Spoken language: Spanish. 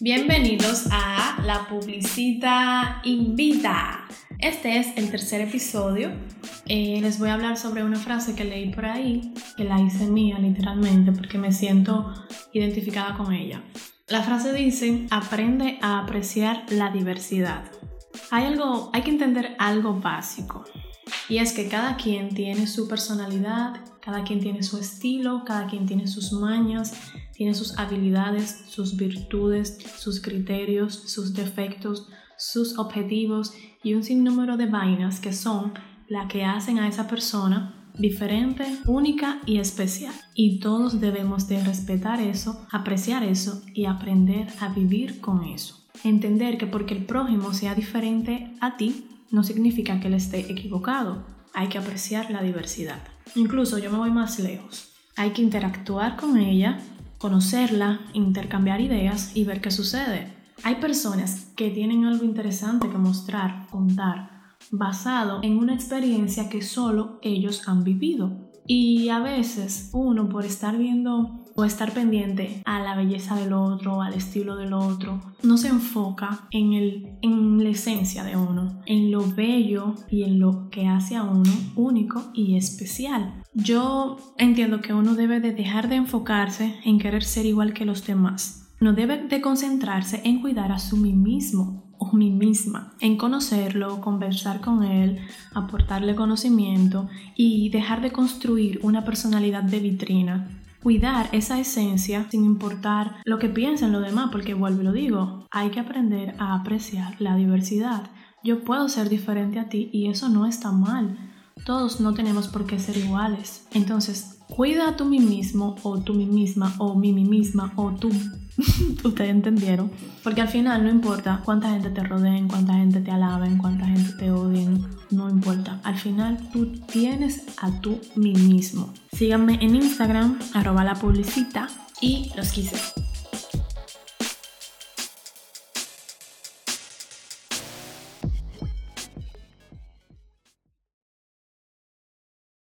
Bienvenidos a La Publicita Invita. Este es el tercer episodio. Eh, les voy a hablar sobre una frase que leí por ahí, que la hice mía literalmente porque me siento identificada con ella. La frase dice, aprende a apreciar la diversidad. Hay algo, hay que entender algo básico. Y es que cada quien tiene su personalidad, cada quien tiene su estilo, cada quien tiene sus mañas, tiene sus habilidades, sus virtudes, sus criterios, sus defectos, sus objetivos y un sinnúmero de vainas que son la que hacen a esa persona diferente, única y especial. Y todos debemos de respetar eso, apreciar eso y aprender a vivir con eso. Entender que porque el prójimo sea diferente a ti, no significa que él esté equivocado. Hay que apreciar la diversidad. Incluso yo me voy más lejos. Hay que interactuar con ella, conocerla, intercambiar ideas y ver qué sucede. Hay personas que tienen algo interesante que mostrar, contar, basado en una experiencia que solo ellos han vivido. Y a veces uno por estar viendo o estar pendiente a la belleza del otro, al estilo del otro, no se enfoca en, el, en la esencia de uno, en lo bello y en lo que hace a uno único y especial. Yo entiendo que uno debe de dejar de enfocarse en querer ser igual que los demás. No debe de concentrarse en cuidar a su mí mismo o mí misma, en conocerlo, conversar con él, aportarle conocimiento y dejar de construir una personalidad de vitrina. Cuidar esa esencia sin importar lo que piensen los demás, porque vuelvo y lo digo, hay que aprender a apreciar la diversidad. Yo puedo ser diferente a ti y eso no está mal. Todos no tenemos por qué ser iguales. Entonces, cuida a tú mí mismo o tú mí misma o mi mí misma o tú Ustedes entendieron. Porque al final no importa cuánta gente te rodeen, cuánta gente te alaben, cuánta gente te odien. No importa. Al final tú tienes a tú mismo. Síganme en Instagram, arroba la publicita y los quise.